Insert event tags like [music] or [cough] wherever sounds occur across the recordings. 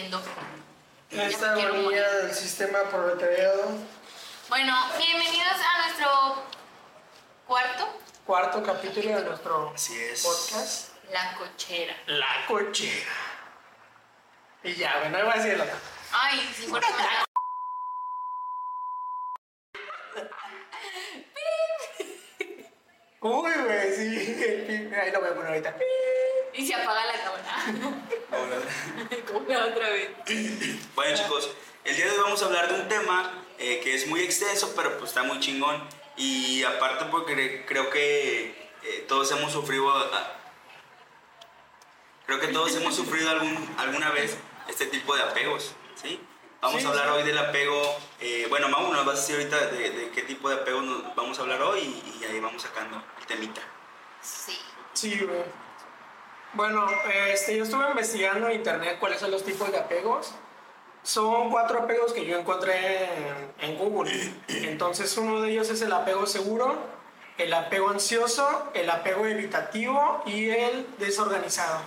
viviendo. Esta orilla del sistema proletariado. Bueno, bienvenidos a nuestro cuarto. Cuarto capítulo de nuestro Así es. podcast. La cochera. La cochera. Y ya, bueno, no voy a decir la Ay, sí, porque me la... Uy, güey, sí. [laughs] Ahí lo voy a poner ahorita. Y se apaga la cámara. [laughs] [laughs] Como la otra vez. [clears throat] Bueno chicos, el día de hoy vamos a hablar de un tema eh, que es muy extenso, pero pues está muy chingón. Y aparte porque creo que eh, todos hemos sufrido... ah, creo que todos hemos sufrido algún, alguna vez este tipo de apegos, ¿sí? Vamos Sí, a hablar sí. hoy del apego... eh, bueno, Mau nos vas a decir ahorita de, de qué tipo de apego nos vamos a hablar hoy y, y ahí vamos sacando el temita. Sí. Sí, güey. Bueno, este, yo estuve investigando en internet cuáles son los tipos de apegos. Son cuatro apegos que yo encontré en, en Google. Entonces, uno de ellos es el apego seguro, el apego ansioso, el apego evitativo y el desorganizado.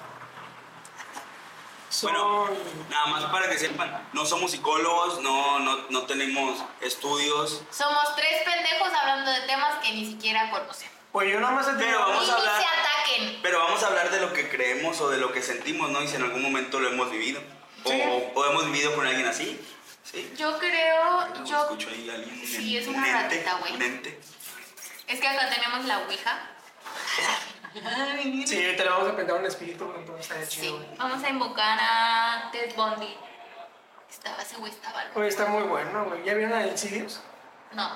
Son... Bueno, nada más para que sepan, no somos psicólogos, no, no, no tenemos estudios, Somos tres pendejos hablando de temas que ni siquiera conocen. Pues yo nada más he tenido- Pero vamos a hablar- se ataquen. Pero vamos a hablar de lo que creemos o de lo que sentimos, ¿no? Y si en algún momento lo hemos vivido. O, Sí. o hemos vivido con alguien así. ¿Sí? Yo creo, yo... escucho ahí a alguien. Sí, es un una ratita, güey. Es que acá tenemos la ouija. [laughs] Sí, te le vamos a pintar un espíritu, entonces Sí, chido. güey. vamos a invocar a Ted Bundy. Estaba ese güey, estaba. Oye, está muy bueno, güey. ¿Ya vieron a Insidious? No.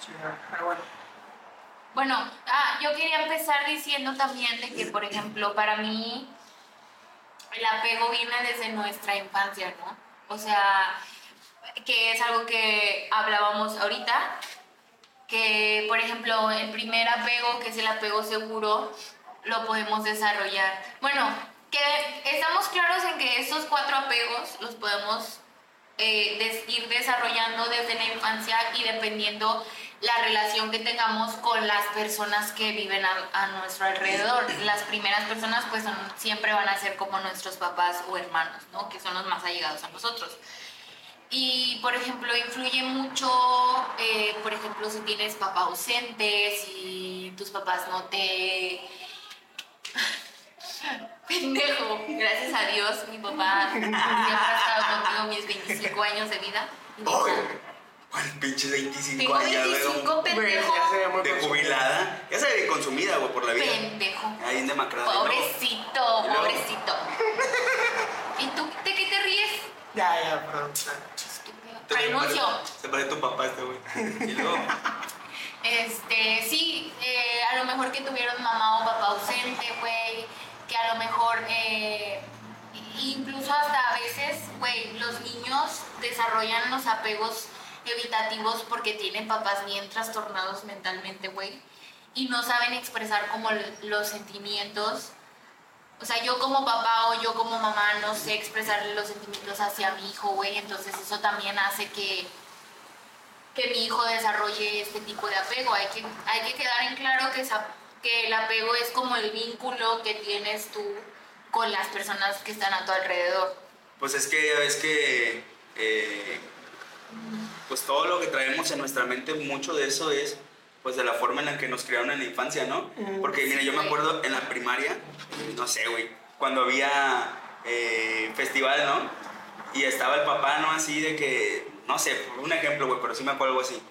Sí, pero bueno. Bueno, ah, yo quería empezar diciendo también de que, por ejemplo, para mí el apego viene desde nuestra infancia, ¿no? O sea, que es algo que hablábamos ahorita, que, por ejemplo, el primer apego, que es el apego seguro, lo podemos desarrollar. Bueno, que estamos claros en que estos cuatro apegos los podemos eh, ir desarrollando desde la infancia y dependiendo la relación que tengamos con las personas que viven a, nuestro alrededor. Las primeras personas pues siempre van a ser como nuestros papás o hermanos, ¿no? Que son los más allegados a nosotros. Y, por ejemplo, influye mucho, eh, por ejemplo, si tienes papá ausente, si tus papás no te... [laughs] Pendejo, gracias a Dios, mi papá siempre ha estado conmigo mis 25 años de vida. ¡Ay! ¿Cuál pinche 25 Tengo años, güey? 25 Güey, pendejo. ya se ve muy De jubilada. Ya se ve consumida, güey, por la vida. Pendejo. Ahí en demacrada. Pobrecito, Y luego- pobrecito. [laughs] ¿Y tú de qué te ríes? Ya, ya, perdón. Renuncio. Se parece tu papá este, güey. Y luego... [laughs] Este, sí, eh, a lo mejor que tuvieron mamá o papá ausente, güey, que a lo mejor, eh, incluso hasta a veces, güey, los niños desarrollan los apegos evitativos porque tienen papás bien trastornados mentalmente, güey, y no saben expresar como los sentimientos. O sea, yo como papá o yo como mamá no sé expresar los sentimientos hacia mi hijo, güey, entonces eso también hace que que mi hijo desarrolle este tipo de apego. Hay que, hay que quedar en claro que, esa- que el apego es como el vínculo que tienes tú con las personas que están a tu alrededor. Pues es que ya ves que eh, pues todo lo que traemos en nuestra mente, mucho de eso es pues de la forma en la que nos criaron en la infancia, ¿no? Mm. Porque mira, yo me acuerdo en la primaria, no sé, güey, cuando había eh, festival, ¿no? Y estaba el papá, ¿no? Así de que, no sé, un ejemplo, güey, pero sí me acuerdo algo así.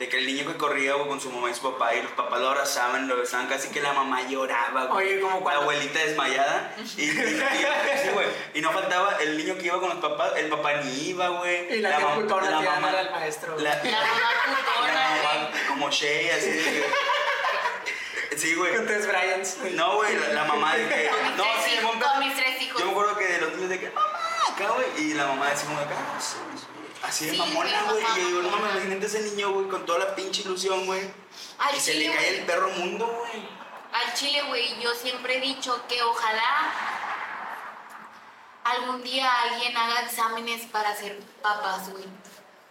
De que el niño que corría güey, con su mamá y su papá y los papás lo abrazaban, lo besaban, casi que la mamá lloraba, güey. Oye, ¿cómo La cuándo? abuelita desmayada. Y, y- y- sí, güey. Y no faltaba el niño que iba con los papás, el papá ni iba, güey. Y la putona la tirando mamá- al maestro. La, La mamá la mamá como Shay, así de que- Sí, güey. Con tres Bryans. No, güey, la, la mamá de que. No, sí, con mis tres hijos. Yo me acuerdo que de los niños de que, mamá, acá, güey. Y la mamá decía como acá, sí, sí. Así de Sí, mamona, güey. Y yo digo, no mames, imagínate ese niño, güey, con toda la pinche ilusión, güey. Y se le cae el perro mundo, güey. Al chile, güey, yo siempre he dicho que ojalá algún día alguien haga exámenes para ser papás, güey.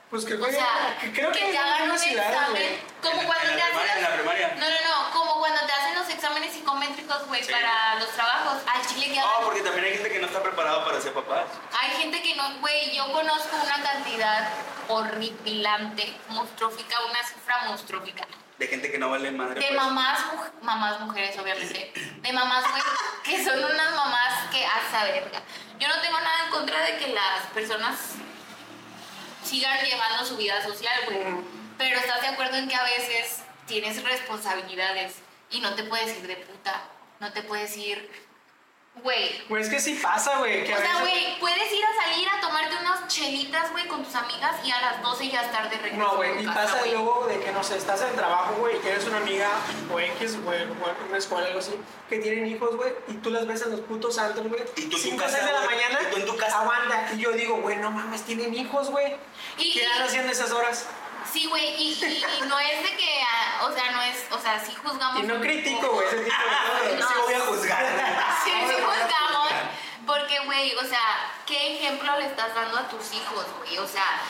Pues que O sea, que creo que, te hay hagan un examen. Como En cuando en la te primaria, hacen en la primaria. No, no, no. Como cuando te hacen los exámenes psicométricos, güey, Sí. para los trabajos. Al chile que No, porque también hay gente que no está preparado para ser papás. Hay gente que no, güey, yo conozco una cantidad horripilante, monstrófica, una cifra monstrófica. De gente que no vale madre. De pues. mamás, muj- mamás mujeres, obviamente. De mamás, güey, que son unas mamás que a verga. Yo no tengo nada en contra de que las personas sigan llevando su vida social, güey. Pero estás de acuerdo en que a veces tienes responsabilidades y no te puedes ir de puta. No te puedes ir, güey. Güey, es que sí pasa, güey. Que O sea, veces- güey, puedes ir a salir a tomarte unas chelitas, güey, con tus amigas y a las 12 ya estar de regreso. No, güey, y casa, pasa güey. luego de que, no sé, estás en el trabajo, güey, y tienes una amiga o X, güey, o una escuela, algo así, que tienen hijos, güey, y tú las ves en los putos santos, güey. Y tú en tu 5 casa, 6 de la güey, mañana, y tú en tu casa. aguanta. Y yo digo, güey, no mames, tienen hijos, güey. ¿Qué y- están haciendo esas horas? Sí, güey, y, y- y no es de que, ah, o sea, no es, o sea, sí juzgamos. Y no critico, güey, ese tipo de No. Sí voy a juzgar. Sí, sí juzgamos. Porque, güey, o sea, ¿qué ejemplo le estás dando a tus hijos, güey? O sea,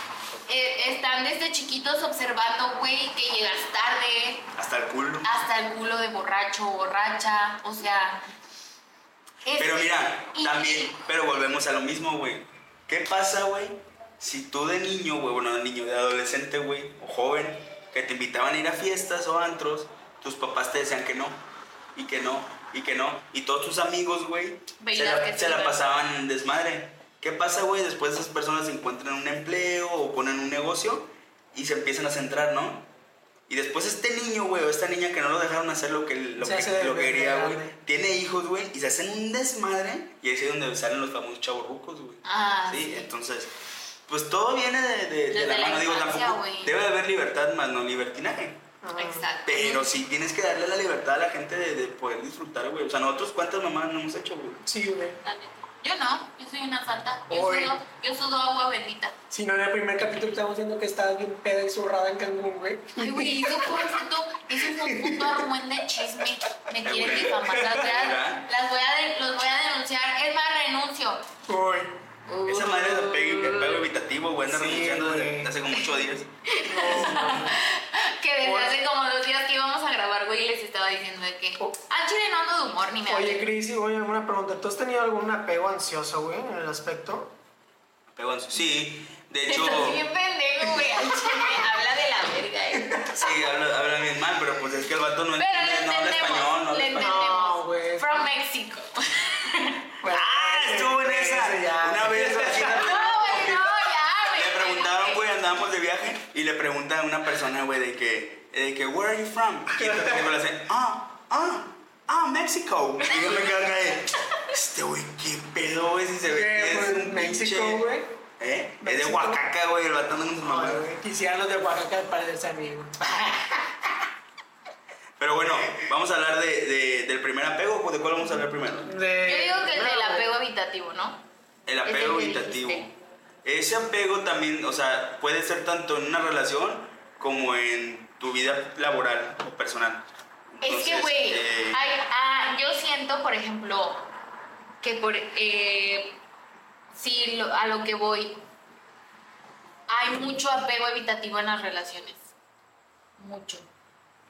eh, están desde chiquitos observando, güey, que llegas tarde, Hasta el culo. hasta el culo de borracho, borracha, o sea. es- Pero mira, y- también, pero volvemos a lo mismo, güey. ¿Qué pasa, güey? Si tú de niño, güey, bueno, de niño, de adolescente, güey, o joven, que te invitaban a ir a fiestas o antros, tus papás te decían que no, y que no, y que no, y todos tus amigos, güey, se la, pasaban en desmadre. ¿Qué pasa, güey? Después esas personas encuentran un empleo o ponen un negocio y se empiezan a centrar, ¿no? Y después este niño, güey, o esta niña que no lo dejaron hacer lo que, lo Se que, lo quería, güey, tiene hijos, güey, y se hacen un desmadre, y ahí es donde salen los famosos chavorrucos, güey. Ah, sí, sí. entonces, pues todo viene de, de- de Desde la la mano, digo, tampoco. güey. Debe de haber libertad, más no libertinaje. Exacto. Pero sí tienes que darle la libertad a la gente de, de poder disfrutar, güey. O sea, nosotros, ¿cuántas mamás no hemos hecho, güey? Sí, güey. Yo no, yo soy una santa. Yo Oye. sudo, yo sudo agua bendita. Si no, en el primer capítulo estamos viendo que estabas bien peda y zurrada en Cancún, güey. Ay, güey, eso fue un puto, eso fue un puto argüen de chisme. Me quieren difamar. Las voy a, las voy a, los voy a denunciar. Es más, renuncio. Uy. Esa madre de apego, apego evitativo, güey, anda Sí, renunciando desde hace como ocho días. Que desde hace como dos días que íbamos a grabar, güey, les estaba diciendo de que Oh. al chile no ando de humor ni me Oye. Cris, y oye, una pregunta. ¿Tú has tenido algún apego ansioso, güey, en el aspecto? Apego ansioso. Sí, de hecho, Estás bien pendejo, güey. Habla de la verga, eh. sí, habla, habla bien mal, pero pues es que el vato no entiende, no habla entendemos. español, no habla español. entendemos. No, güey. From Mexico. Ah, estuvo en esa. Una vez así. [laughs] No, güey, no, ya. Le preguntaban, güey, andábamos de viaje y le pregunta a una persona, güey, de que, de que, where are you from? Y le hace, ah, ah, ah, México. Y yo me quedo acá de, este güey, qué pedo, güey, si se ve ¿Qué, que es güey? un México, güey? ¿Eh? Es de. Oaxaca, güey, el sus Ay, mamás. güey. Quisieran los de Oaxaca parecerse a mí, güey. [laughs] Pero bueno, vamos a hablar de, de- del primer apego, ¿o ¿de cuál vamos a hablar primero? De- Yo digo que el del No, apego evitativo, ¿no? El Es el apego dijiste. Ese apego también, o sea, puede ser tanto en una relación como en tu vida laboral o personal. Es que, güey, eh, ah, yo siento, por ejemplo, que por, eh, si lo- a lo que voy, hay mucho apego evitativo en las relaciones. Mucho.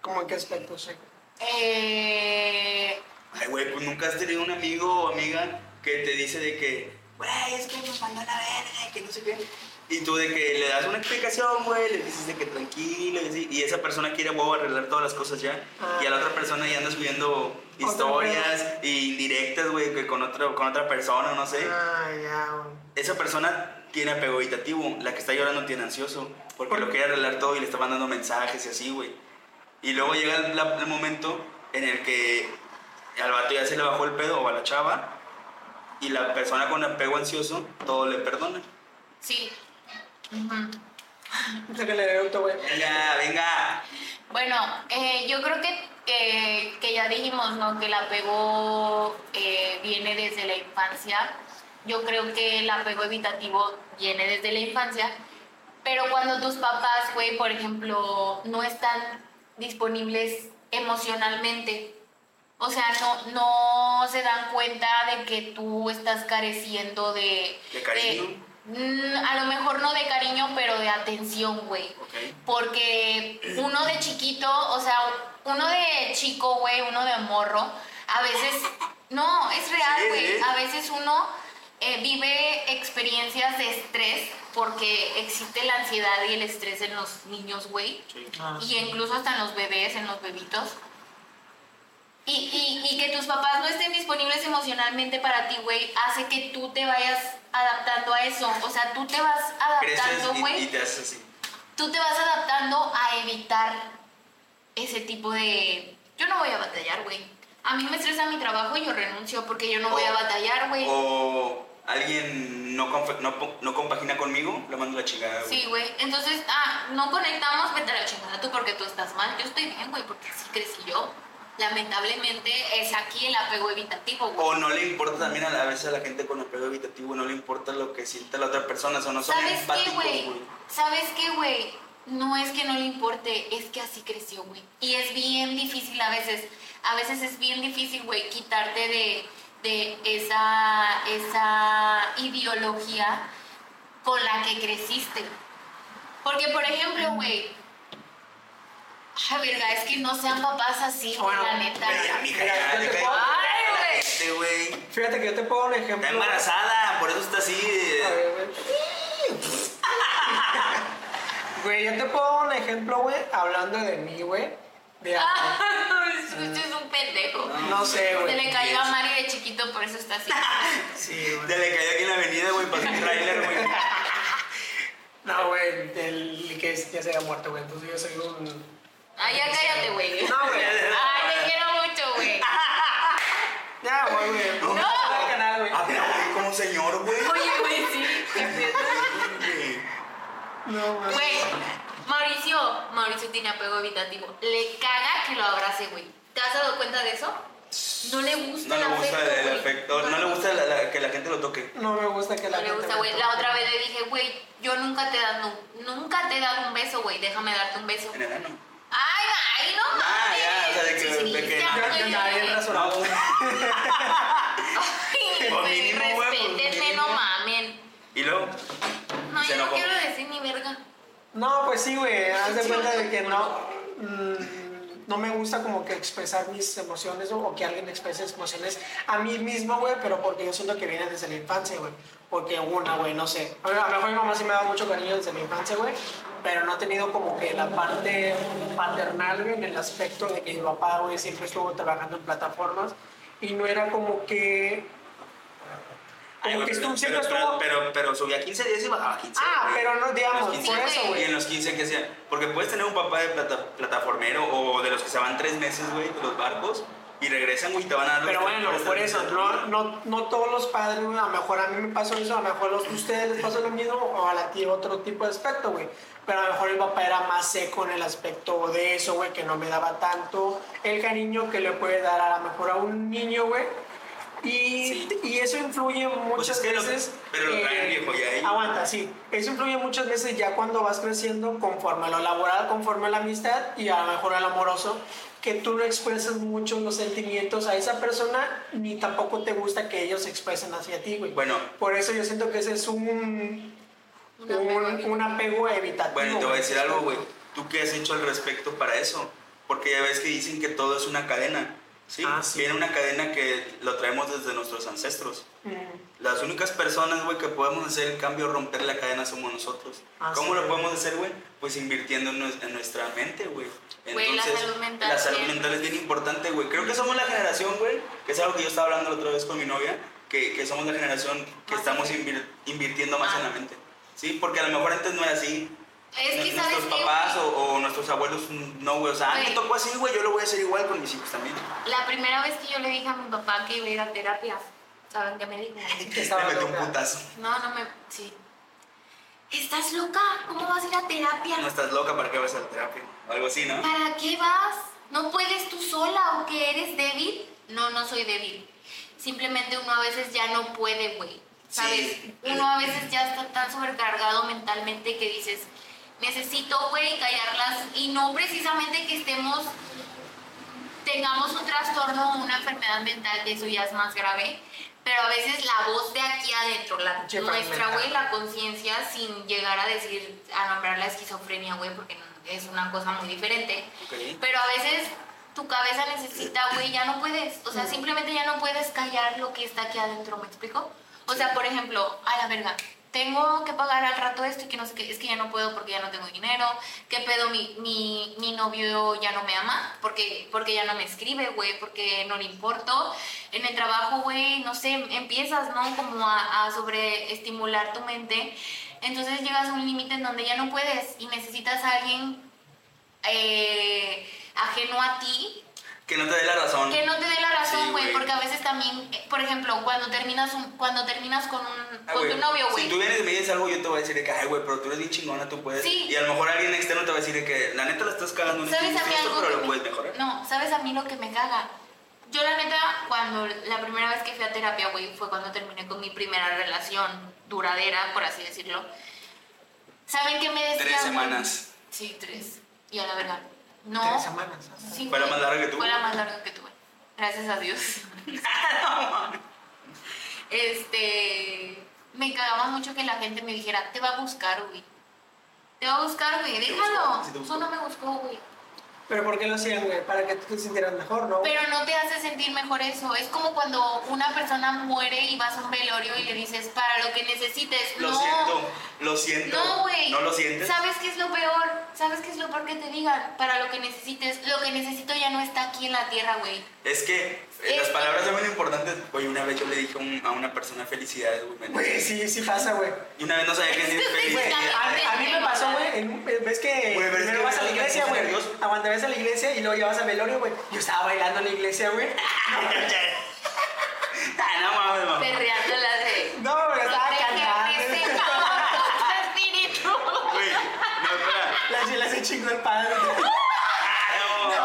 ¿Cómo en qué aspecto, sí? Eh, Ay, güey, pues nunca has tenido un amigo o amiga que te dice de que, güey, es que nos mandó a la verga, que no sé qué. Y tú de que le das una explicación, güey, le dices de que tranquilo, y, así, y esa persona quiere, huevo, arreglar todas las cosas ya. Ah. Y a la otra persona ya anda subiendo historias y indirectas, güey, que con, otro, con otra persona, no sé. Ah, ya, güey. Esa persona tiene apego evitativo, la que está llorando tiene ansioso, porque ¿Por lo quiere arreglar todo y le está mandando mensajes y así, güey. Y luego llega el, la- el momento en el que al vato ya se le bajó el pedo o a la chava, y la persona con apego ansioso todo le perdona. sí. Auto, güey. Venga, venga. Bueno, eh, yo creo que, que, que ya dijimos, ¿no? Que el apego eh, viene desde la infancia. Yo creo que el apego evitativo viene desde la infancia. Pero cuando tus papás, güey, por ejemplo, no están disponibles emocionalmente, o sea, no, no se dan cuenta de que tú estás careciendo de... De cariño. Mm, a lo mejor no de cariño, pero de atención, güey. Porque uno de chiquito, o sea, uno de chico, güey, uno de morro, a veces, no, es real, güey, sí. a veces uno eh, vive experiencias de estrés porque existe la ansiedad y el estrés en los niños, güey. Sí. Ah, Y incluso hasta en los bebés, en los bebitos. Y, y, y que tus papás no estén disponibles emocionalmente para ti, güey, hace que tú te vayas adaptando a eso. O sea, tú te vas adaptando, y, y güey. te haces así. Tú te vas adaptando a evitar ese tipo de... Yo no voy a batallar, güey. A mí me estresa mi trabajo y yo renuncio porque yo no voy a batallar, güey. O alguien no, no, no compagina conmigo, le mando la chingada, güey. Sí, güey. Entonces, ah, no conectamos, vete a la chingada tú porque tú estás mal. Yo estoy bien, güey, porque así crecí yo. Lamentablemente es aquí el apego evitativo, güey. O no le importa también a, la, a veces a la gente con apego evitativo, no le importa lo que siente la otra persona, o no son ¿Sabes qué, empáticos, güey? güey. ¿Sabes qué, güey? No es que no le importe, es que así creció, güey. Y es bien difícil a veces. A veces es bien difícil, güey, quitarte de, de esa, esa ideología con la que creciste. Porque, por ejemplo, güey. Ay, verga, es que no sean papás así, Bueno, la neta. Pero mija, ya, te puedo- Ay, güey. Fíjate que yo te pongo un ejemplo. Está embarazada, por eso está así. de- A ver, güey. [laughs] Güey, yo te pongo un ejemplo, güey, hablando de mí, güey. De Usted [laughs] es un pendejo. No sé, Se güey. le cayó a Mari de chiquito, por eso está así. [laughs] Sí, güey. De le cayó aquí en la avenida, güey, pasó un trailer, güey. [laughs] No, güey, del que ya se había muerto, güey. Entonces yo soy un. Ay, ya cállate, güey. No, güey. Ay, te quiero mucho, güey. [laughs] Ya, güey, güey. No. canal, güey. Ah, pero güey, como señor, güey. Oye, güey, sí. No, güey. Güey, Mauricio, Mauricio tiene apego evitativo. Le caga que lo abrace, güey. ¿Te has dado cuenta de eso? No le gusta No le el gusta afecto, el güey. afecto, no le gusta la- la- que la gente lo toque. No me gusta que la No le gente gusta, me güey. toque. La otra vez le dije, güey, yo nunca te he dado, nunca te he dado un beso, güey. Déjame darte un beso. En el ano. Ay, ay, no Ah, mames. ya, o sea, de que- Sí, de que- ya, Yo, yo rasurado. Ay, respétenme, no mamen. Y luego, No, yo no quiero decir ni verga. No, pues sí, güey. Haz de cuenta de que no. No me gusta como que expresar mis emociones o, que alguien exprese emociones a mí mismo, güey, pero porque yo siento que viene desde la infancia, güey. Porque una, güey, no sé. A lo mejor mi mamá sí me da mucho cariño desde la infancia, güey, pero no he tenido como que la parte paternal, güey, en el aspecto de que mi papá, güey, siempre estuvo trabajando en plataformas y no era como que. Como que estuvo, siempre estuvo. pero, pero, subía 15 días y bajaba 15. Ah, pero no, digamos, Los 15, por eso, güey. Y en los 15, ¿qué hacía? Porque puedes tener un papá de plata- plataformero o de los que se van tres meses, güey, de los barcos y regresan, güey, y te van a dar Pero bueno, por eso, no, no, no todos los padres, a lo mejor a mí me pasó eso, a lo mejor a ustedes les pasó lo mismo, o a la tía otro tipo de aspecto, güey. Pero a lo mejor mi papá era más seco en el aspecto de eso, güey, que no me daba tanto el cariño que le puede dar a lo mejor a un niño, güey. Y, Sí. y eso influye muchas es que lo- veces. pero lo traen viejo ya ahí. Aguanta, sí. Eso influye muchas veces ya cuando vas creciendo conforme a lo laboral, conforme a la amistad y a lo mejor al amoroso, que tú no expresas mucho los sentimientos a esa persona ni tampoco te gusta que ellos se expresen hacia ti, güey. Bueno. Por eso yo siento que ese es un, Un apego un, apego evitativo. Bueno, te voy a güey. decir algo, güey. ¿Tú qué has hecho al respecto para eso? Porque ya ves que dicen que todo es una cadena. ¿Sí? Ah, sí. Viene una cadena que lo traemos desde nuestros ancestros. Mm, Las únicas personas, güey, que podemos hacer el cambio, romper la cadena, somos nosotros. Ah, ¿Cómo sí. lo podemos hacer, güey? Pues invirtiendo en, nues- en nuestra mente, güey. Güey, la salud mental, La salud sí. mental es bien importante, güey. Creo que somos la generación, güey, que es algo que yo estaba hablando la otra vez con mi novia, que, que somos la generación que Más estamos en- invir- invirtiendo más Ah. en la mente. Sí, porque a lo mejor antes no era así. Es que, ¿sabes nuestros qué, papás o, o nuestros abuelos no, güey. O sea, a mí me tocó así, güey, yo lo voy a hacer igual con mis hijos también. La primera vez que yo le dije a mi papá que iba a ir a terapia, ¿saben qué me dijo? [laughs] que estaba Me un putazo. No, no me... Sí. ¿Estás loca? ¿Cómo vas a ir a terapia? No estás loca para que vas a la terapia. O algo así, ¿no? ¿Para qué vas? ¿No puedes tú sola o que eres débil? No, no soy débil. Simplemente uno a veces ya no puede, güey. ¿Sabes? Sí. Uno a veces ya está tan sobrecargado mentalmente que dices, necesito, güey, callarlas. Y no precisamente que estemos tengamos un trastorno o una enfermedad mental, que eso ya es más grave, pero a veces la voz de aquí adentro, la, nuestra, güey, la conciencia, sin llegar a decir, a nombrar la esquizofrenia, güey, porque es una cosa muy diferente. Pero a veces tu cabeza necesita, güey, ya no puedes. O sea, simplemente ya no puedes callar lo que está aquí adentro, ¿me explico? O sea, por ejemplo, a la verga, tengo que pagar al rato esto y que no sé qué, es que ya no puedo porque ya no tengo dinero. ¿Qué pedo? Mi, mi, mi novio ya no me ama porque, porque ya no me escribe, güey, porque no le importo. En el trabajo, güey, no sé, empiezas, ¿no? Como a, a sobreestimular tu mente. Entonces llegas a un límite en donde ya no puedes y necesitas a alguien eh, ajeno a ti Que no te dé la razón. que no te dé la razón, güey, porque a veces también, eh, por ejemplo, cuando terminas un, cuando terminas con un Ah, con tu novio, güey. Si tú vienes y me dices algo, yo te voy a decir de que, ay, güey, pero tú eres bien chingona, tú puedes. Sí. Y a lo mejor alguien externo te va a decir de que, la neta la estás cagando en ¿Sabes a mí algo pero lo me- puedes mejorar. No, ¿sabes a mí lo que me caga? Yo la neta, cuando la primera vez que fui a terapia, güey, fue cuando terminé con mi primera relación duradera, por así decirlo. ¿Saben qué me decían? Tres semanas. Sí, tres. Y a la verdad. No. Tres semanas. Sí, Fue la más larga que tuvo. Fue la más larga que tuve. Gracias a Dios. [laughs] este. Me cagaba mucho que la gente me dijera, te va a buscar, güey. Te va a buscar, güey. ¿Te Déjalo. Tú no me buscó, güey. Pero ¿por qué lo hacían, güey? Para que tú te sintieras mejor, ¿no? Pero no te hace sentir mejor eso. Es como cuando una persona muere y vas a un velorio y le dices, para lo que necesites. Lo no. siento, lo siento. No, güey. ¿No lo sientes? ¿Sabes qué es lo peor? ¿Sabes qué es lo peor que te digan? Para lo que necesites. Lo que necesito ya no está aquí en la tierra, güey. Es que eh, las palabras son muy importantes. Oye, una vez yo le dije a, un- a una persona felicidades, güey. sí, sí pasa, güey. Y una vez no sabía qué decir felicidades. a, mí- a mí me pasó, güey, en un- ves que es primero que vas a la iglesia, güey. Aguanta, vas a la iglesia y luego ya vas al velorio, güey. Yo estaba bailando en la iglesia, güey. [laughs] [laughs] ah, no mames, mamá. Perreando la de... No, güey, estaba cantando. Señor, [laughs] espíritu. Güey, no, espera. La chela se chingó el padre. Ah, no. No,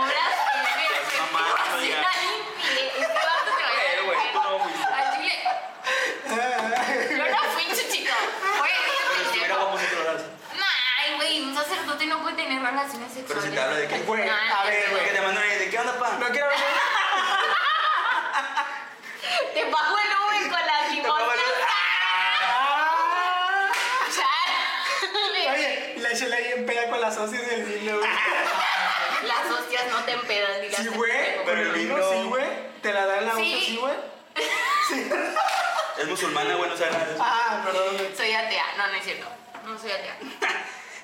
no blasfemes. Estás mamando, ya. Este vato te va a Eh, güey, tú no fuiste. Al chile, Yo no fui chico. Fue Pero si ese hubiera pendejo. vamos a controlar. Ay, güey, un sacerdote no puede tener relaciones Pero si te habla de que, Güey, Ay, a ver, Que güey. te mandan ahí de qué onda, pa. No quiero ver. [laughs] Te pago el Uber con Te limosnas. el- Ah. Oye, y la chela ahí en peda con las socias del vino, güey. [laughs] Las hostias no te empedan ni las Sí, te güey. el Pero el vino, vino- sí, güey. Te la dan la Sí. hoja, sí, güey. [laughs] Es musulmana, güey, no sabe nada de eso. Ah, perdón. Soy atea. No, no es cierto. No soy atea.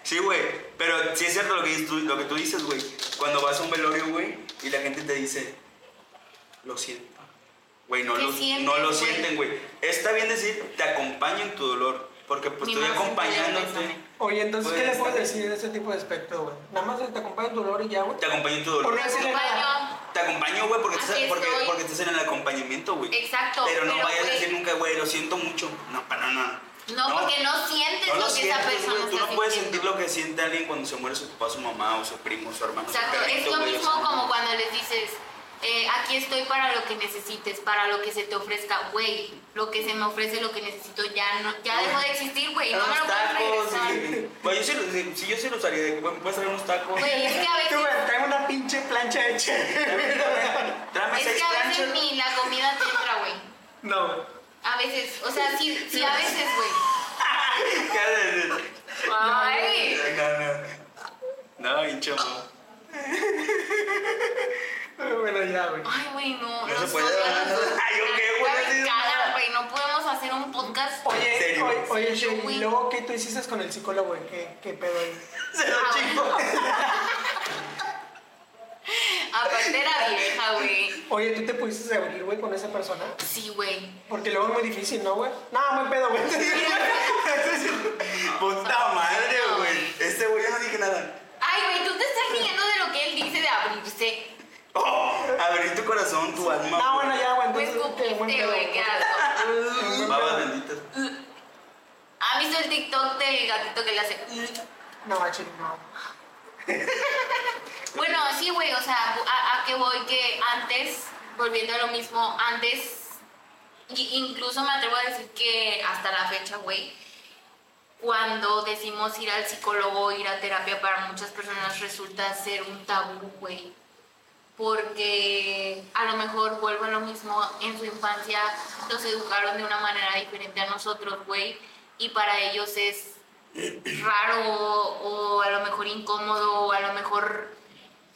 Sí, güey, pero sí es cierto lo que, dices tú, lo que tú dices, güey. Cuando vas a un velorio, güey, y la gente te dice, lo siento. Güey, no, ¿Qué lo, sientes, no lo güey? sienten, güey. Está bien decir, te acompaño en tu dolor, porque pues Mi estoy acompañándote. Oye, entonces, ¿qué le puedes decir de ese tipo de aspecto, güey? Nada más te acompaña el dolor y ya, güey. Te acompaño en tu dolor. nada. Acompaño. Te acompaño, güey, porque, estás- Aquí porque, estoy. porque estás en el acompañamiento, güey. Exacto, Pero no pero, vayas a decir nunca, güey, lo siento mucho. No, para nada. No, porque no sientes No lo, lo que sientes, esa persona güey. Tú no puedes sentir lo que siente alguien cuando se muere su papá, su mamá, o su primo, su hermano. su Exacto, es perrito, lo güey, o mismo sea. como cuando les dices, eh, aquí estoy para lo que necesites, para lo que se te ofrezca, güey, lo que se me ofrece, lo que necesito ya no, ya dejó de existir, güey, no me unos lo puedes tacos. regresar. y- Güey, yo sí, lo- si, si yo sí lo usaría, de que, me puedes traer unos tacos. Güey, es que a Tú, veces, güey, traigo una pinche plancha de. Tráeme es que a veces planchas. ni la comida te entra, güey. No, güey. A veces, o sea, sí, sí a veces, güey. Cállate. Ay. No, no. No, hincho. Bueno, ya, güey. Ay, güey, no. No se nosotros- puede, ¿verdad? Ay, ¿yo qué, güey? Güey, no podemos hacer un podcast. ¿En Oye, serio? oye, oye. ¿y luego qué tú hiciste con el psicólogo, güey? ¿Qué, qué pedo ahí? Se lo Ah, chingo. [laughs] Aparte era vieja, güey. Oye, ¿tú te pudiste abrir, güey, con esa persona? Sí, güey. Porque luego es muy difícil, ¿no, güey? No, muy pedo, güey. Puta madre, güey. Este güey, yo no dije nada. Ay, güey, tú te estás riendo de lo que él dice de abrirse. Oh, abrir tu corazón, tu alma. No, bueno, ya, güey. Pues cupiste, güey, qué asco. Pedo. benditas. ¿Han visto el TikTok del gatito que le hace? No, chile, [laughs] no. Bueno, sí, güey, o sea, a, a qué voy que antes, volviendo a lo mismo, antes, incluso me atrevo a decir que hasta la fecha, güey, cuando decimos ir al psicólogo, ir a terapia, para muchas personas resulta ser un tabú, güey. porque a lo mejor vuelvo a lo mismo, en su infancia los educaron de una manera diferente a nosotros, güey, y para ellos es raro o, a lo mejor incómodo o a lo mejor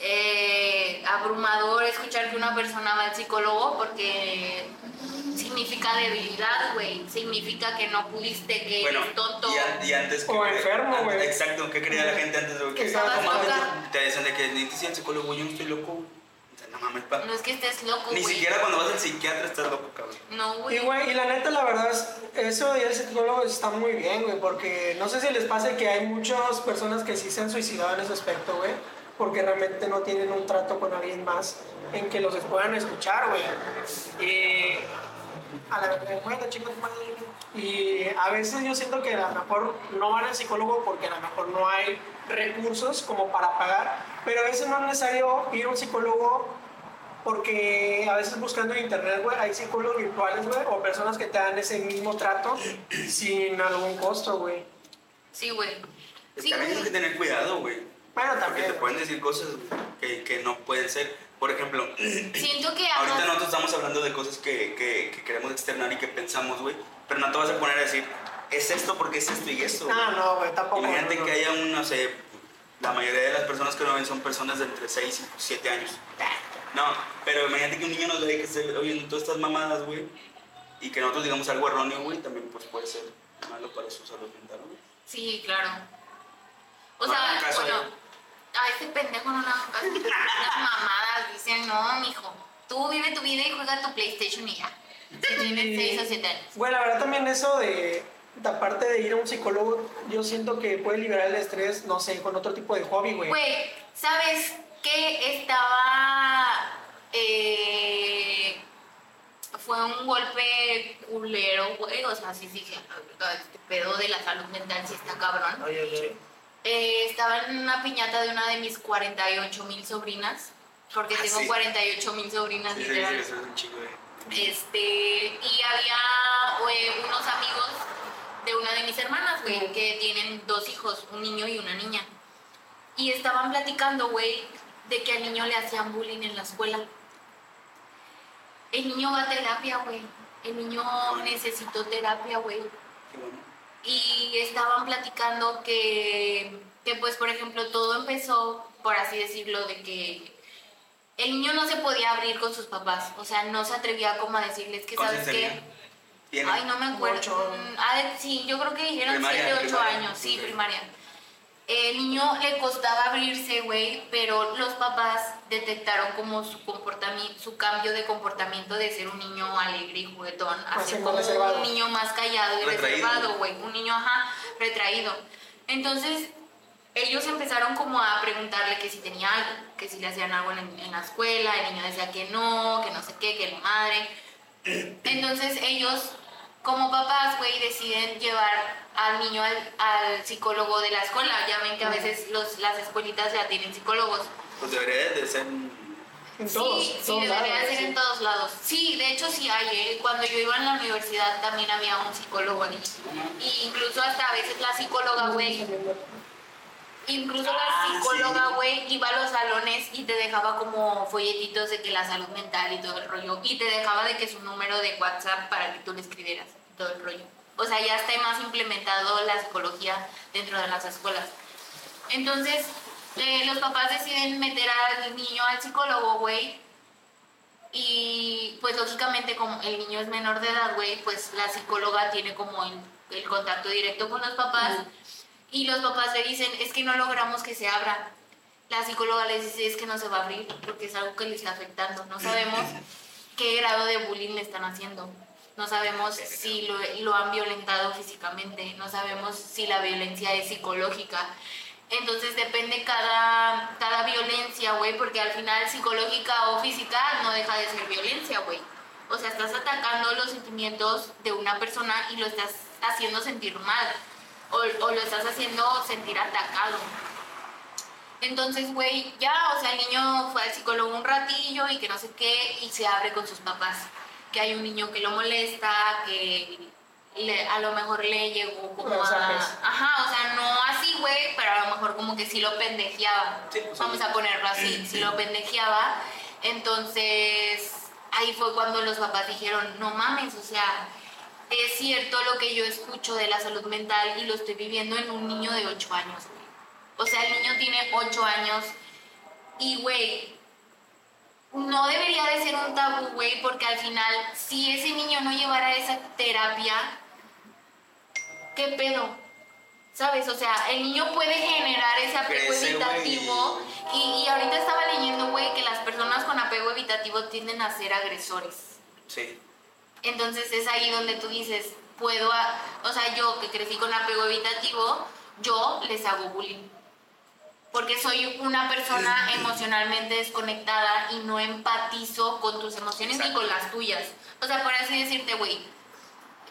eh, abrumador escuchar que una persona va al psicólogo porque significa debilidad, güey. Significa que no pudiste, que eres tonto. Y, antes que. O enfermo, güey. Exacto, ¿qué creía la gente antes de que estabas Te decían de que ni te el psicólogo, yo no estoy loco. No mames, pa. No es que estés loco, Ni siquiera cuando vas al psiquiatra estás loco, cabrón. No, güey. Y, güey, y la neta, la verdad, es, eso de ir al psicólogo está muy bien, güey, porque no sé si les pasa que hay muchas personas que sí se han suicidado en ese aspecto, güey, porque realmente no tienen un trato con alguien más en que los puedan escuchar, güey. Y a la verdad, chicos, y a veces yo siento que a lo mejor no van al psicólogo porque a lo mejor no hay recursos como para pagar, pero a veces no es necesario ir a un psicólogo porque a veces buscando en internet, güey, hay psicólogos virtuales, güey, o personas que te dan ese mismo trato sin algún costo, güey. Sí, güey. Sí, también hay que tener cuidado, güey. Bueno, también. Porque te pueden decir cosas que, que no pueden ser. Por ejemplo, siento que ahorita nosotros estamos hablando de cosas que, que, que queremos externar y que pensamos, güey, pero no te vas a poner a decir, es esto porque es esto y esto. Ah, no, güey, tampoco. Imagínate que haya un, no sé, la mayoría de las personas que lo ven son personas de entre 6 y 7 años. No, pero imagínate que un niño nos ve que esté oyendo todas estas mamadas, güey, y que nosotros digamos algo erróneo, güey, también pues puede ser malo para su salud mental, güey. Sí, claro. O sea, bueno, a este pendejo no le las mamadas, dicen, no, mijo, tú vive tu vida y juega tu PlayStation y ya. Si tienes 6 o 7 años. Bueno, la verdad también eso de, aparte de ir a un psicólogo, yo siento que puede liberar el estrés, no sé, con otro tipo de hobby, güey. Güey, ¿sabes qué? Estaba... Eh, fue un golpe culero, güey, o sea, sí, sí, este pedo de la salud mental sí está cabrón. Oye, oye. Eh, estaba en una piñata de una de mis 48 mil sobrinas, porque ah, tengo 48 mil sobrinas sí, literal. Sí, un chico, Este, y había eh, unos amigos de una de mis hermanas, güey, que tienen dos hijos, un niño y una niña. Y estaban platicando, güey, de que al niño le hacían bullying en la escuela. El niño va a terapia, güey. El niño necesitó terapia, güey y estaban platicando que, que, pues, por ejemplo, todo empezó, por así decirlo, de que el niño no se podía abrir con sus papás, o sea, no se atrevía como a decirles que, ¿sabes qué? Ay, no me acuerdo. Mm, ah, sí, yo creo que dijeron 7, 8 años, sí, primaria el niño le costaba abrirse, güey, pero los papás detectaron como su comportamiento, su cambio de comportamiento de ser un niño alegre y juguetón a ser como un niño más callado y reservado, güey, un niño, ajá, retraído. Entonces, ellos empezaron como a preguntarle que si tenía algo, que si le hacían algo en, la escuela, el niño decía que no, que no sé qué, que la madre. Entonces ellos como papás, güey, deciden llevar al niño al, psicólogo de la escuela. Ya ven que a veces los, las escuelitas ya tienen psicólogos. Pues debería de ser en todos, sí, sí, debería ser en todos lados. Sí, de hecho sí hay. ¿eh? Cuando yo iba en la universidad también había un psicólogo ahí. Y incluso hasta a veces la psicóloga, güey, Incluso la ah, psicóloga, güey, iba a los salones y te dejaba como folletitos de que la salud mental y todo el rollo. Y te dejaba de que su número de WhatsApp para que tú le escribieras todo el rollo. O sea, ya está más implementado la psicología dentro de las escuelas. Entonces, eh, los papás deciden meter al niño al psicólogo, güey. Y pues lógicamente como el niño es menor de edad, güey, pues la psicóloga tiene como el, contacto directo con los papás y los papás le dicen, es que no logramos que se abra. La psicóloga les dice, es que no se va a abrir porque es algo que le está afectando. No sabemos [laughs] qué grado de bullying le están haciendo. No sabemos si lo, lo han violentado físicamente. No sabemos si la violencia es psicológica. Entonces depende cada, cada violencia, güey, porque al final psicológica o física no deja de ser violencia, güey. O sea, estás atacando los sentimientos de una persona y lo estás haciendo sentir mal o, o lo estás haciendo sentir atacado. Entonces, güey, ya, o sea, el niño fue al psicólogo un ratillo y que no sé qué, y se abre con sus papás. Que hay un niño que lo molesta, que le, a lo mejor le llegó como a... Ajá, o sea, no así, güey, pero a lo mejor como que sí lo pendejeaba. Vamos a ponerlo así, sí lo pendejeaba. Entonces, ahí fue cuando los papás dijeron, no mames, o sea, es cierto lo que yo escucho de la salud mental y lo estoy viviendo en un niño de 8 años. O sea, el niño tiene 8 años y, güey, no debería de ser un tabú, güey, porque al final, si ese niño no llevara esa terapia, ¿qué pedo? ¿Sabes? O sea, el niño puede generar ese apego Crece, evitativo. Y, y ahorita estaba leyendo, güey, que las personas con apego evitativo tienden a ser agresores. Sí. Entonces es ahí donde tú dices, puedo, a- o sea, yo que crecí con apego evitativo, yo les hago bullying. Porque soy una persona emocionalmente desconectada y no empatizo con tus emociones ni con las tuyas. O sea, por así decirte, güey,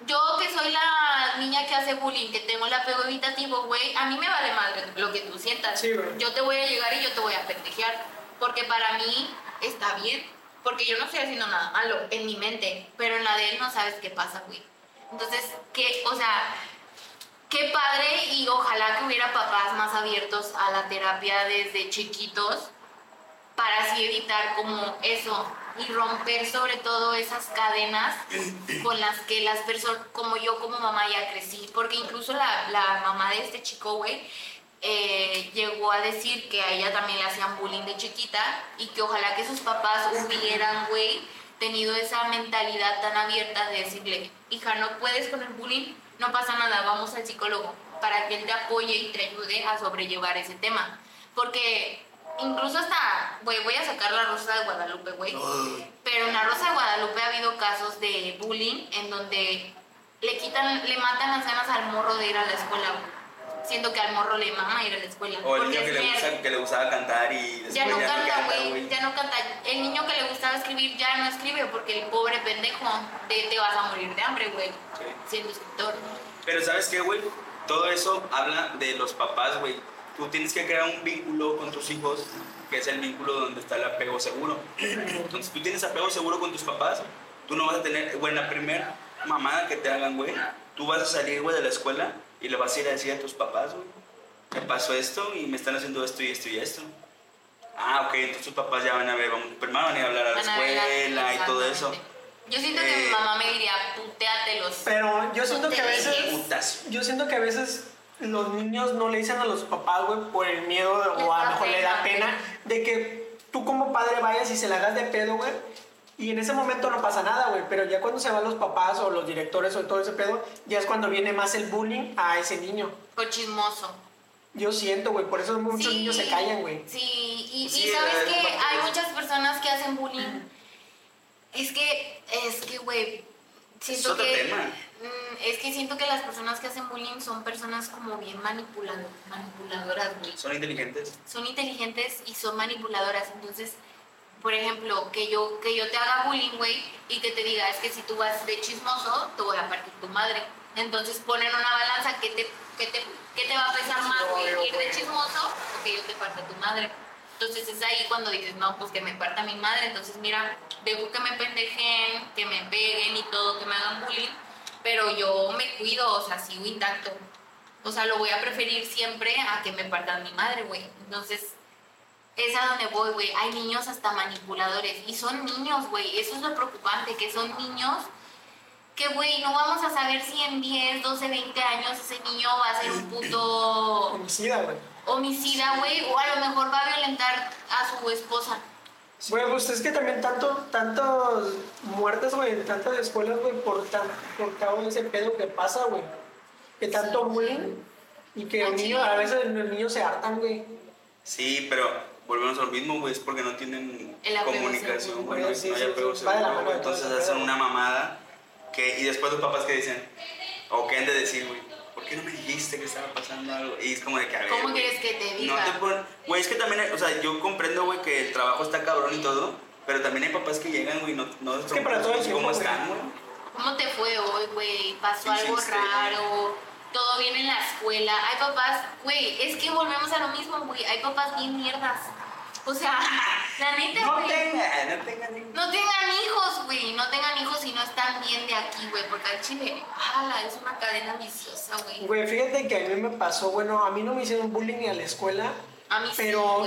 yo que soy la niña que hace bullying, que tengo el apego evitativo, güey, a mí me vale madre lo que tú sientas. Sí. Yo te voy a llegar y yo te voy a pendejear. Porque para mí está bien. Porque yo no estoy haciendo nada malo en mi mente. Pero en la de él no sabes qué pasa, güey. Entonces, ¿qué? O sea, qué padre y ojalá que hubiera papás más abiertos a la terapia desde chiquitos para así evitar como eso y romper sobre todo esas cadenas con las que las personas, como yo como mamá ya crecí, porque incluso la, la mamá de este chico, güey, eh, llegó a decir que a ella también le hacían bullying de chiquita y que ojalá que sus papás hubieran, güey, tenido esa mentalidad tan abierta de decirle, hija, no puedes con el bullying, no pasa nada, vamos al psicólogo para que él te apoye y te ayude a sobrellevar ese tema. Porque incluso hasta, güey, voy a sacar la Rosa de Guadalupe, güey. Pero en la Rosa de Guadalupe ha habido casos de bullying en donde le quitan, le matan las ganas al morro de ir a la escuela. Siento que al morro le mama ir a la escuela. O el niño que le, gusta, que le gustaba cantar y después Ya no canta, güey. güey, ya no canta. El niño que le gustaba escribir ya no escribe porque el pobre pendejo de te vas a morir de hambre, güey, Sí. siendo escritor. Pero ¿sabes qué, güey? Todo eso habla de los papás, güey. Tú tienes que crear un vínculo con tus hijos, que es el vínculo donde está el apego seguro. Entonces, tú tienes apego seguro con tus papás, tú no vas a tener, güey, la primera mamada que te hagan, güey, tú vas a salir, güey, de la escuela y le vas a ir a decir a tus papás, güey, me pasó esto y me están haciendo esto y esto y esto. Ah, ok, entonces tus papás ya van a ver, vamos, primero van a ir a hablar a la escuela y todo eso. Yo siento que Eh, mi mamá me diría, puteatelos. Pero yo siento que a veces. Putas. Yo siento que a veces los niños no le dicen a los papás, güey, por el miedo o a lo mejor le da pena. pena de que tú como padre vayas y se la hagas de pedo, güey. Y en ese momento no pasa nada, güey. Pero ya cuando se van los papás o los directores o todo ese pedo, ya es cuando viene más el bullying a ese niño. O chismoso. Yo siento, güey. Por eso muchos Sí, niños se callan, güey. Sí, y, y Sí, sabes es que hay muchas personas que hacen bullying. Es que, es que, güey, siento otro que... tema. mm, Es que siento que las personas que hacen bullying son personas como bien manipulado- manipuladoras, güey. Son inteligentes. Son inteligentes y son manipuladoras. Entonces, por ejemplo, que yo, que yo te haga bullying, güey, y que te diga, es que si tú vas de chismoso, te voy a partir tu madre. Entonces ponen una balanza que te, que te, que te va a pesar más, güey, ir de chismoso o que yo te parta tu madre. Entonces es ahí cuando dices, no, pues que me parta mi madre. Entonces, mira, dejo que me pendejen, que me peguen y todo, que me hagan bullying, pero yo me cuido, o sea, sigo intacto. O sea, lo voy a preferir siempre a que me partan mi madre, güey. Entonces, es a donde voy, güey. Hay niños hasta manipuladores. Y son niños, güey. Eso es lo preocupante, que son niños que, güey, no vamos a saber si en 10, 12, 20 años ese niño va a ser un puto Homicida, güey. homicida, güey. O a lo mejor va a violentar a su esposa. Güey, pues es que también tanto, tantos muertes, güey, en tantas escuelas, güey, por, tan, por causa de ese pedo que pasa, güey. Que tanto Sí. bullying y que Ah, niño, a veces los niños se hartan, güey. Sí, pero volvemos a lo mismo, güey, es porque no tienen comunicación, güey, no, Sí, no hay apego seguro, entonces hacen una mamada que, y después los papás que dicen, o que han de decir, güey, ¿por qué no me dijiste que estaba pasando algo? Y es como de que, a ver, ¿Cómo quieres que te No diga? te pon- güey, es que también, hay- o sea, yo comprendo, güey, que el trabajo está cabrón y todo, pero también hay papás que llegan, güey, no, no les que para todo el cómo están, güey. ¿Cómo te fue hoy, güey? ¿Pasó ¿Qué algo raro? ¿Todo bien en la escuela? Hay papás, güey, es que volvemos a lo mismo, güey. Hay papás bien mierdas. O sea, [laughs] la neta, No güey. tengan, no tengan ni- No tengan hijos, güey. No tengan hijos si no están bien de aquí, güey. Porque al chile, ala, es una cadena viciosa, güey. Güey, fíjate que a mí me pasó, bueno, a mí no me hicieron bullying a la escuela, A mí sí, pero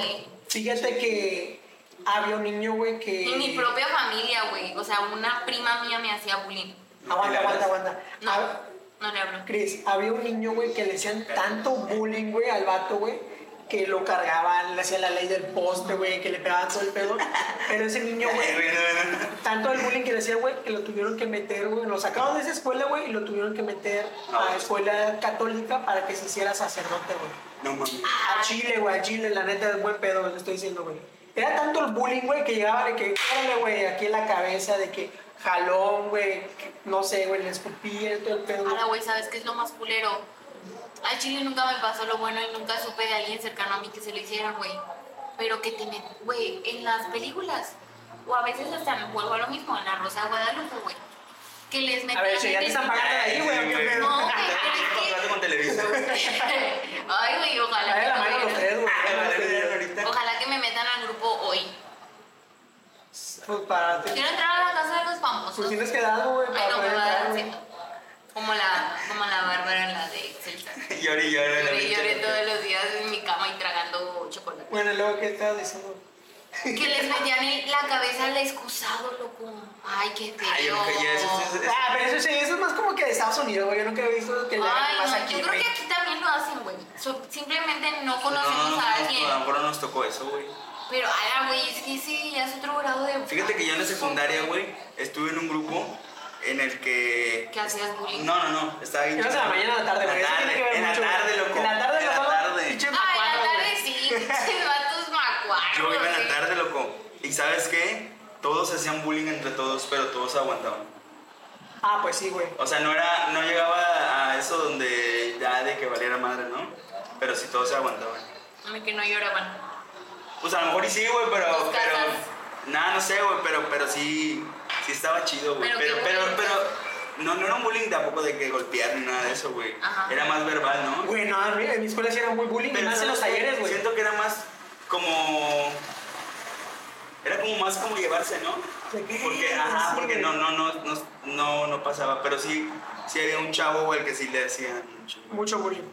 fíjate que había un niño, güey, que... Y mi propia familia, güey. O sea, una prima mía me hacía bullying. Aguanta, aguanta, aguanta. No, Ah, no le hablo. Cris, había un niño, güey, que le hacían tanto bullying, güey, al vato, güey, que lo cargaban, le hacían la ley del poste, güey, que le pegaban todo el pedo. Pero ese niño, güey, tanto el bullying que le hacían, güey, que lo tuvieron que meter, güey, lo sacaron de esa escuela, güey, y lo tuvieron que meter a escuela católica para que se hiciera sacerdote, güey. No mames. A Chile, güey, a Chile, la neta es buen pedo, le estoy diciendo, güey. Era tanto el bullying, güey, que llegaba de que, órale, güey, aquí en la cabeza, de que jalón, güey, no sé, güey, le escupía todo el pedo. Ahora, güey, ¿sabes qué es lo más culero? Al chile nunca me pasó lo bueno y nunca supe de alguien cercano a mí que se lo hicieran, güey. Pero que te met... Güey, en las películas, o a veces hasta me vuelvo a lo mismo, en La Rosa de Guadalupe, güey. Que les metían... A ver, si ya te están pagando de ahí, güey. No, güey, con Televisa. [laughs] Ay, güey, ojalá. Que la no mano tres, güey. Ah. Ojalá que me metan al grupo hoy. Pues para Quiero entrar a la casa de los famosos. Pues tienes que dar güey, Ay, para no, me poder va a dar entrar. Como la, como la Bárbara en la de Celsa. [laughs] Lloré, lloré. Lloré, lloré todos los días en mi cama y tragando chocolate. Bueno, luego, ¿qué estabas diciendo? Que les metían en la cabeza al excusado, loco. Ay, qué feo. Ay, yo nunca llegué a eso, eso- eso- Ah, pero eso sí, eso es más como que de Estados Unidos, güey. Yo nunca he visto que le hagan Ay, más no, aquí, yo creo güey. que aquí también lo hacen, güey. So- simplemente no No, conocemos no, no, a no, alguien. mejor no nos tocó eso, güey. Pero, ay, güey, es que ese ya es otro grado de. Fíjate que yo en la secundaria, güey, estuve en un grupo en el que... ¿Qué hacías bullying? No, no, no, estaba bien ¿Ibas en la chido. mañana o la tarde, la Eso tiene que ver tarde, en la mucho, tarde, loco. En la tarde, En la tarde. pinche Ay, en la tarde sí, [laughs] pinches vatos macuarros. Yo iba en la tarde, loco. ¿Y sabes qué? Todos hacían bullying entre todos, pero todos aguantaban. Ah, pues sí, güey. O sea, no era, no llegaba a eso donde ya de que valiera madre, ¿no? Pero sí todos se aguantaban. Ay, que no lloraban. Pues a lo mejor y sí, güey, pero, pero, nada, no sé, güey, pero, pero sí, sí estaba chido, güey. Pero Pero, pero, no, no era un bullying tampoco de que golpear ni nada de eso, güey. Era más verbal, ¿no? Güey, no, en mi, en mi escuela sí era muy bullying, Pero más en los talleres, güey. Siento que era más como, era como más como llevarse, ¿no? Porque, ajá, Sí, porque no, no, no, no, no, no pasaba, pero sí, sí había un chavo, güey, que sí le hacían mucho. Mucho bullying.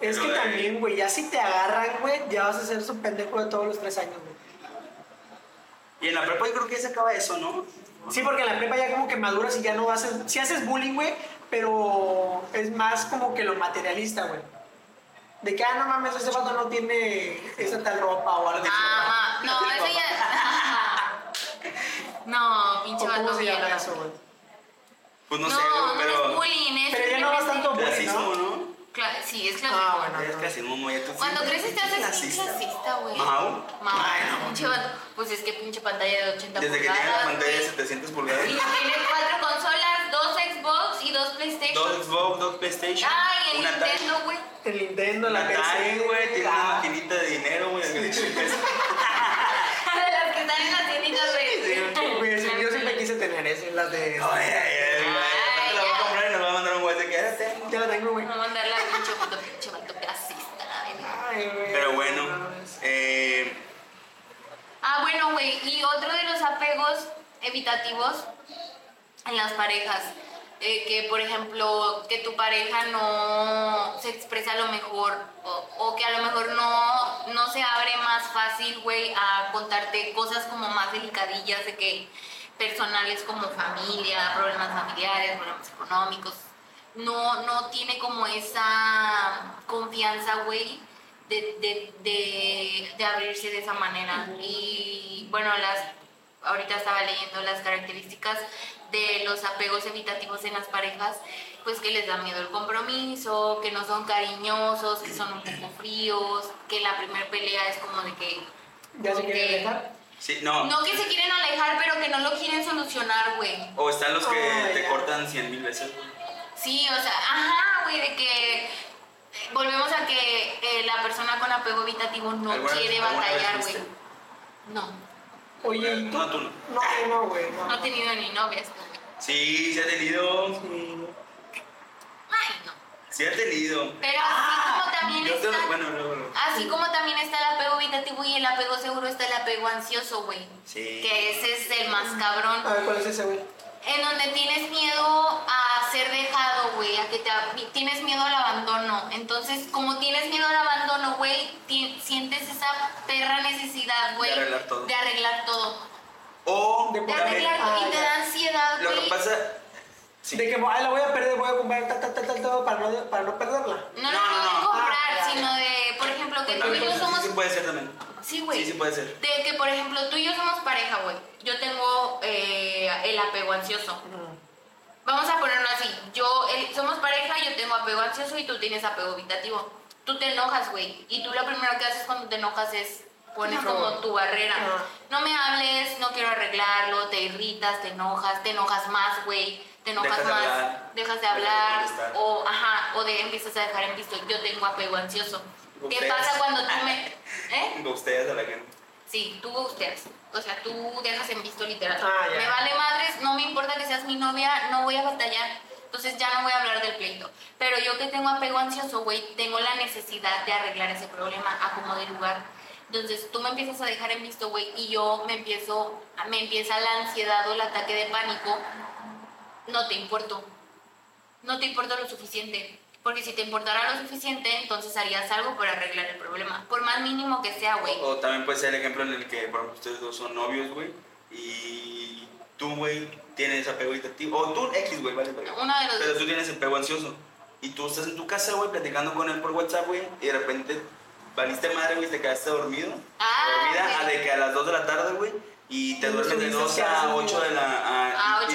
Es que también, güey, ya si te agarran, güey, ya vas a ser su pendejo de todos los tres años, güey. Y en la prepa yo creo que ya se acaba eso, ¿no? Sí, porque en la prepa ya como que maduras y ya no haces, sí haces bullying, güey, pero es más como que lo materialista, güey. De que, ah, no mames, ese vato no tiene esa tal ropa o algo así. Ah, ma- no, eso ya. [laughs] No, pinche ¿O ¿Cómo vato se llama eso, güey? Pues no, No, sé, güey, no, pero... es bullying, es Pero ya no vas tanto bullying, ¿no? ¿no? Cla- sí, es Ah, clasismo. bueno. Es clasismo, muy tú Cuando creces te haces clasista. clasista, güey. Mau. Mau. Ay, no, [laughs] Pinche vato. Pues es que pinche pantalla de 80 Desde que tiene la pulgadas, pantalla de güey. 700 pulgadas. Y tiene cuatro consolas, dos Xbox y dos PlayStation. Dos Xbox, dos PlayStation, Ay, el. Nintendo, güey. El Nintendo, la PC, güey, tiene una ah, maquinita de dinero, güey. de 18 pesos. De las que están en las tienditas, güey. Güey, sí, yo siempre quise tener eso, las de... Ay, ay, ay, ay, Ay, la voy a comprar y nos va a mandar un WhatsApp que ya tengo. Ya la tengo, güey. Vamos a mandarle al pinche puto pinche vato clasista. Pero bueno, eh, Ah, bueno, güey, y otro de los apegos evitativos en las parejas, eh, que por ejemplo, que tu pareja no se expresa a lo mejor, o, o que a lo mejor no, no se abre más fácil, güey, a contarte cosas como más delicadillas de que personales como familia, problemas familiares, problemas económicos, no, no tiene como esa confianza, güey, de, de, de, de abrirse de esa manera. Y bueno, las ahorita estaba leyendo las características de los apegos evitativos en las parejas, pues que les da miedo el compromiso, que no son cariñosos, que son un poco fríos, que la primera pelea es como de que... ¿Ya se como quiere que- dejar? sí, no. No que se quieren alejar, pero que no lo quieren solucionar, güey. O están los que Ay, te cortan 100 mil veces. Sí, o sea, ajá, güey, de que volvemos a que eh, la persona con apego evitativo no ¿Alguna- quiere batallar, güey. No, Oye, ¿y tú? No, tú no. No, no, güey, no. no he tenido ni novias, güey. Sí, se ha tenido. Sí. Ay, no. Sí ha tenido. Pero así como también Yo te está... bueno, luego, luego. Así como también está el apego evitativo y el apego seguro está el apego ansioso, güey. Sí. Que ese es el más cabrón. A ver, ¿cuál es ese, güey? En donde tienes miedo a ser dejado, güey, a que te, tienes miedo al abandono. Entonces, como tienes miedo al abandono, güey, sientes esa perra necesidad, güey, De arreglar todo. de arreglar todo. O De De arreglar Ah, todo y te da ansiedad, lo que güey. pasa... Sí. De que ay, la voy a perder, voy a comprar tal, tal, tal, tal, todo para no, para no perderla. No, no, No, no, no, comprar, Ah, sino de, por ejemplo, que tú y yo sí, somos... sí puede ser también. Sí, güey. Sí, sí puede ser. De que, por ejemplo, tú y yo somos pareja, güey. Yo tengo eh, el apego ansioso. Vamos a ponerlo así. Yo, el- somos pareja, yo tengo apego ansioso y tú tienes apego evitativo. Tú te enojas, güey. Y tú lo primero que haces cuando te enojas es pones No. como tu barrera. No me hables, no quiero arreglarlo, te irritas, te enojas, te enojas más, güey. Te enojas Dejas de más, hablar. dejas de Dejas de hablar, o ajá, o de empiezas a dejar en visto. Yo tengo apego ansioso. ¿Qué pasa cuando tú me. [laughs] ¿Eh? Ustedes a la gente. Sí, tú gusteas. O sea, tú dejas en visto literal. Ah. Me vale madres, no me importa que seas mi novia, no voy a batallar. Entonces ya no voy a hablar del pleito. Pero yo que tengo apego ansioso, güey, tengo la necesidad de arreglar ese problema a como de lugar. Entonces tú me empiezas a dejar en visto, güey, y yo me empiezo, me empieza la ansiedad o el ataque de pánico. No te importo. No te importa lo suficiente. Porque si te importara lo suficiente, entonces harías algo para arreglar el problema. Por más mínimo que sea, güey. O también puede ser el ejemplo en el que, por ejemplo, ustedes dos son novios, güey, y tú, güey, tienes apego evitativo. O tú, X, güey, vale, verga. Uno de los Pero dos. tú tienes apego ansioso. Y tú estás en tu casa, güey, platicando con él por WhatsApp, güey, y de repente valiste madre, güey, te quedaste dormido. Ah, dormida ok. a de que a las 2 de la tarde, güey, y te duermes de estuviste 2 a haciendo, 8 de la... A, de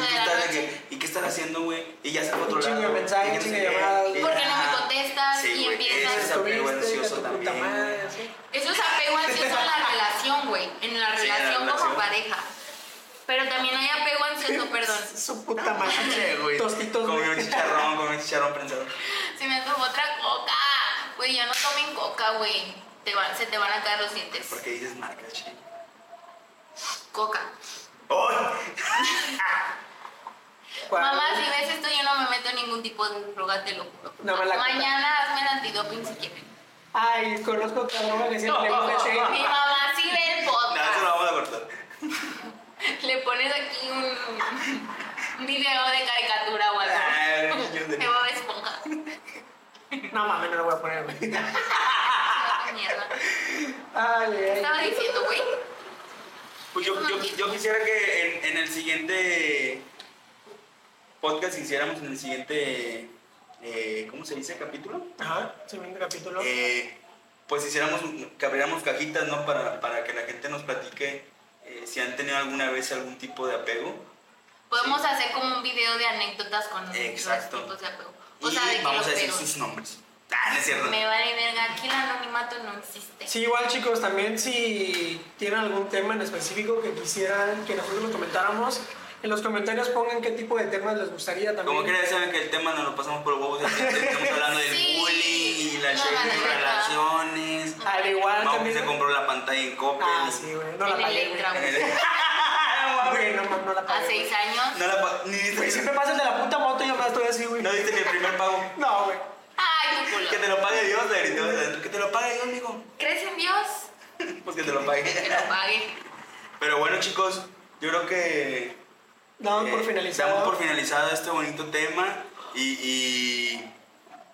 haciendo, güey? Y ya está por otro lado. de mensajes, y que un chingo de llamadas. Y ¿Por qué ya- no me contestas? Sí, Y empiezas- ese es apego ansioso también. Eso es apego ansioso en la [laughs] relación, güey. En la relación como pareja. Pero también hay apego ansioso, [laughs] perdón. Su puta madre. Güey. Tostitos, Comí un chicharrón, comí un chicharrón prensado. Se me antojó otra coca. Güey, ya no tomen coca, güey. Se te van a caer los dientes. ¿Por qué dices marcas, chico? Coca. ¡Oh! [laughs] ¿Cuál? Mamá, si ves esto, yo no me meto en ningún tipo de droga, te lo juro. No me la coca. Mañana hazme el antidoping si quieres. Ay, conozco cabrón que siempre le gusta Mi ese. mamá sí ve el No, eso lo podcast. vamos a cortar. [laughs] Le pones aquí un, un video de caricatura o algo. De- De Bob Esponja. No mames, no lo voy a poner, güey. Qué [laughs] mierda. Ay, ¿Qué ay. estaba diciendo, güey? Pues yo, yo, yo quisiera que en, en el siguiente podcast hiciéramos en el siguiente, eh, ¿cómo se dice? Capítulo. Ajá, siguiente capítulo. Eh, pues hiciéramos, que abriéramos cajitas, ¿no? Para, para que la gente nos platique eh, si han tenido alguna vez algún tipo de apego. Podemos Sí. hacer como un video de anécdotas con Exacto. los tipos de apego. O y sea, de vamos a decir sus nombres. [laughs] Ah, no es cierto. Me vale verga, aquí el anonimato no existe. Sí, igual chicos, también si tienen algún tema en específico que quisieran que nosotros lo comentáramos, en los comentarios pongan qué tipo de temas les gustaría también. Como que ya saben que el tema nos lo pasamos por huevos, estamos hablando del Sí. bullying y la No, relaciones. Al igual Mau que también. se compró la pantalla en Coppel. Ah, sí, güey. No la pagué, güey. [laughs] no, la A pagué. seis güey. años. No la pa- ni Güey, siempre pasa el de la puta moto y yo me estoy así, güey. no diste el primer pago. [laughs] No, güey. Ay, tu culo. Que te lo pague Dios, le gritó. Que te lo pague Dios, amigo. ¿Crees en Dios? [laughs] Pues que te lo Que pague. lo pague. Pero bueno, chicos, yo creo que Damos por eh, finalizado. damos por finalizado este bonito tema y, y,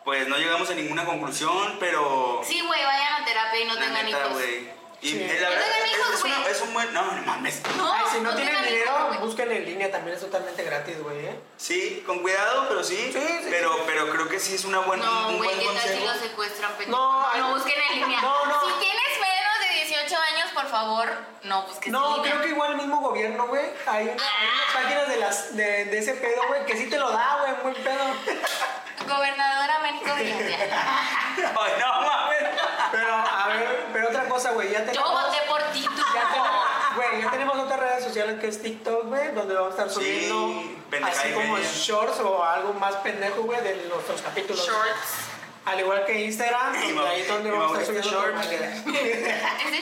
pues no llegamos a ninguna conclusión, pero Sí, güey, vayan a terapia y no tengan neta, hijos. güey. Y Sí. la No verdad es, hijos, es una- es un buen... No, no mames. No, Ay, si no, tienen tengan dinero, hijos, busquen en línea, también es totalmente gratis, güey, ¿eh? Sí, con cuidado, pero sí. Sí, sí, pero, pero creo que sí es una buena, No, un güey, buen ¿qué tal si lo secuestran, pendejo? No, No, no busquen en línea. No, no. Si de 18 años, por favor, no busques en No, creo que igual el mismo gobierno, güey. Hay, una- hay unas páginas de, las, de, de ese pedo, güey, que sí te lo da, güey, muy pedo. Gobernadora Américo Villarreal. [laughs] Ay, no mames. Pero, a ver, pero otra cosa, güey, ya Yo tenemos... voté por ti, tú. Ya tenemos, güey, ya tenemos otras redes sociales que es TikTok, güey, donde vamos a estar subiendo así como media. shorts o algo más pendejo, güey, de nuestros capítulos. Shorts. Al igual que Instagram, Y donde me- ahí es donde vamos a estar subiendo este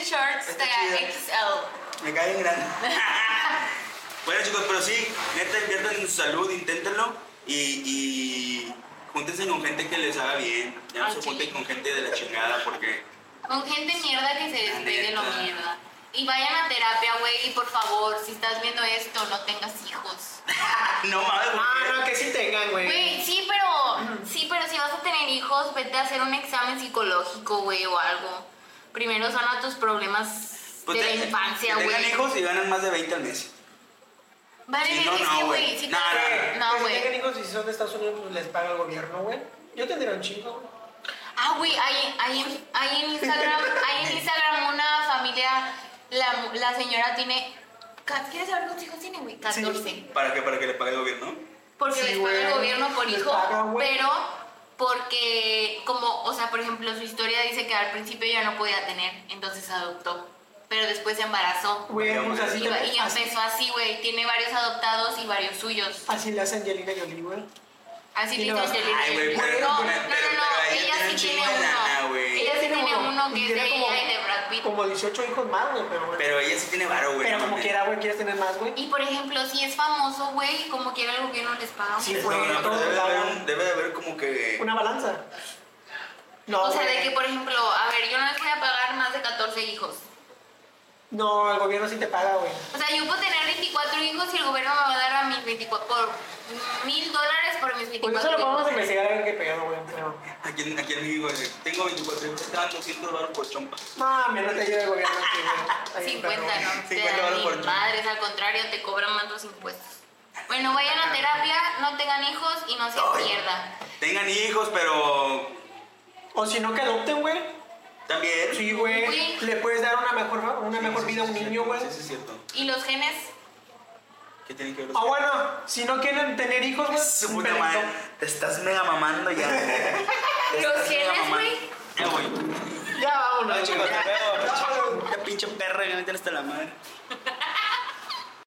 shorts Está está chido. XL. Me cae en grande. [laughs] bueno, chicos, pero sí, neta, inviertan en su salud, inténtenlo y, y júntense con gente que les haga bien. Ya no se junten con gente de la chingada porque. Con gente mierda que se despegue lo neta. mierda. Y vayan a terapia, güey, y por favor, si estás viendo esto, no tengas hijos. [laughs] no mames, Ah, no, que sí tengan, güey. Güey, sí, vete a hacer un examen psicológico, güey, o algo. Primero sana tus problemas Pues de te- la infancia, güey. Tengan hijos y ganan más de 20 al mes. Vale, Sí, no, es no, que, güey. sí, No, No, si tengan hijos y si son de Estados Unidos, pues les paga el gobierno, güey. Yo tendría un chingo. Ah, güey, hay, hay, en- hay en Instagram, hay en Instagram una familia, la, la señora tiene, ¿quieres saber cuántos hijos tiene, güey? 14. ¿Para qué? ¿Para que le pague el gobierno? Porque Sí, les paga el gobierno por hijo, paga, güey. pero porque, como, o sea, por ejemplo, su historia dice que al principio ya no podía tener, entonces adoptó, pero después se embarazó. Güey, pues así, Y, y así, empezó así, güey, tiene varios adoptados y varios suyos. así le hace Angelina Jolie, güey. Así le no, hizo Angelina ay, güey, Jolie. pero- No, no, pero- no, no, pero ella sí tiene uno. Ella sí tiene uno que es de como- ella y de Como 18 hijos más, güey, pero bueno. Pero ella sí tiene varo, güey. Pero no como quiera, güey, quieres tener más, güey. Y por ejemplo, si es famoso, güey, como quiera el gobierno les paga. Sí, un No, güey. no, pero todo debe de haber, un- debe de haber como que... Una balanza. No, O sea, de güey. que, por ejemplo, a ver, yo no les voy a pagar más de 14 hijos. No, el gobierno sí te paga, güey. O sea, yo puedo tener 24 hijos y el gobierno me va a dar a mis 24, por mil dólares por mis Pues 24 eso lo podemos hijos. investigar a ver qué pedo, güey. Pero... Aquí, en- aquí en México, tengo 24 hijos, te dan 200 dólares por chompa. No, me no te ayuda el gobierno. aquí, güey. Ahí, 50, perro. no. Te 50 dan dólares por chompa. madres, al contrario, te cobran más los impuestos. Bueno, vayan a terapia, no tengan hijos y no se pierdan. Tengan hijos, pero O si no, que adopten, güey. También... Sí, güey. Güey. Le puedes dar una mejor, una Sí, mejor sí, vida a un niño, güey. Sí, sí, es cierto. ¿Y los genes? ¿Qué tienen que ver los Ah, bueno, si no quieren tener hijos, güey. Su puta madre, te estás mega mamando ya. [laughs] Los genes, güey. Ya voy. Ya vámonos. No, chicos, güey. te veo. [laughs] Ya pinche perra, que me hasta la madre.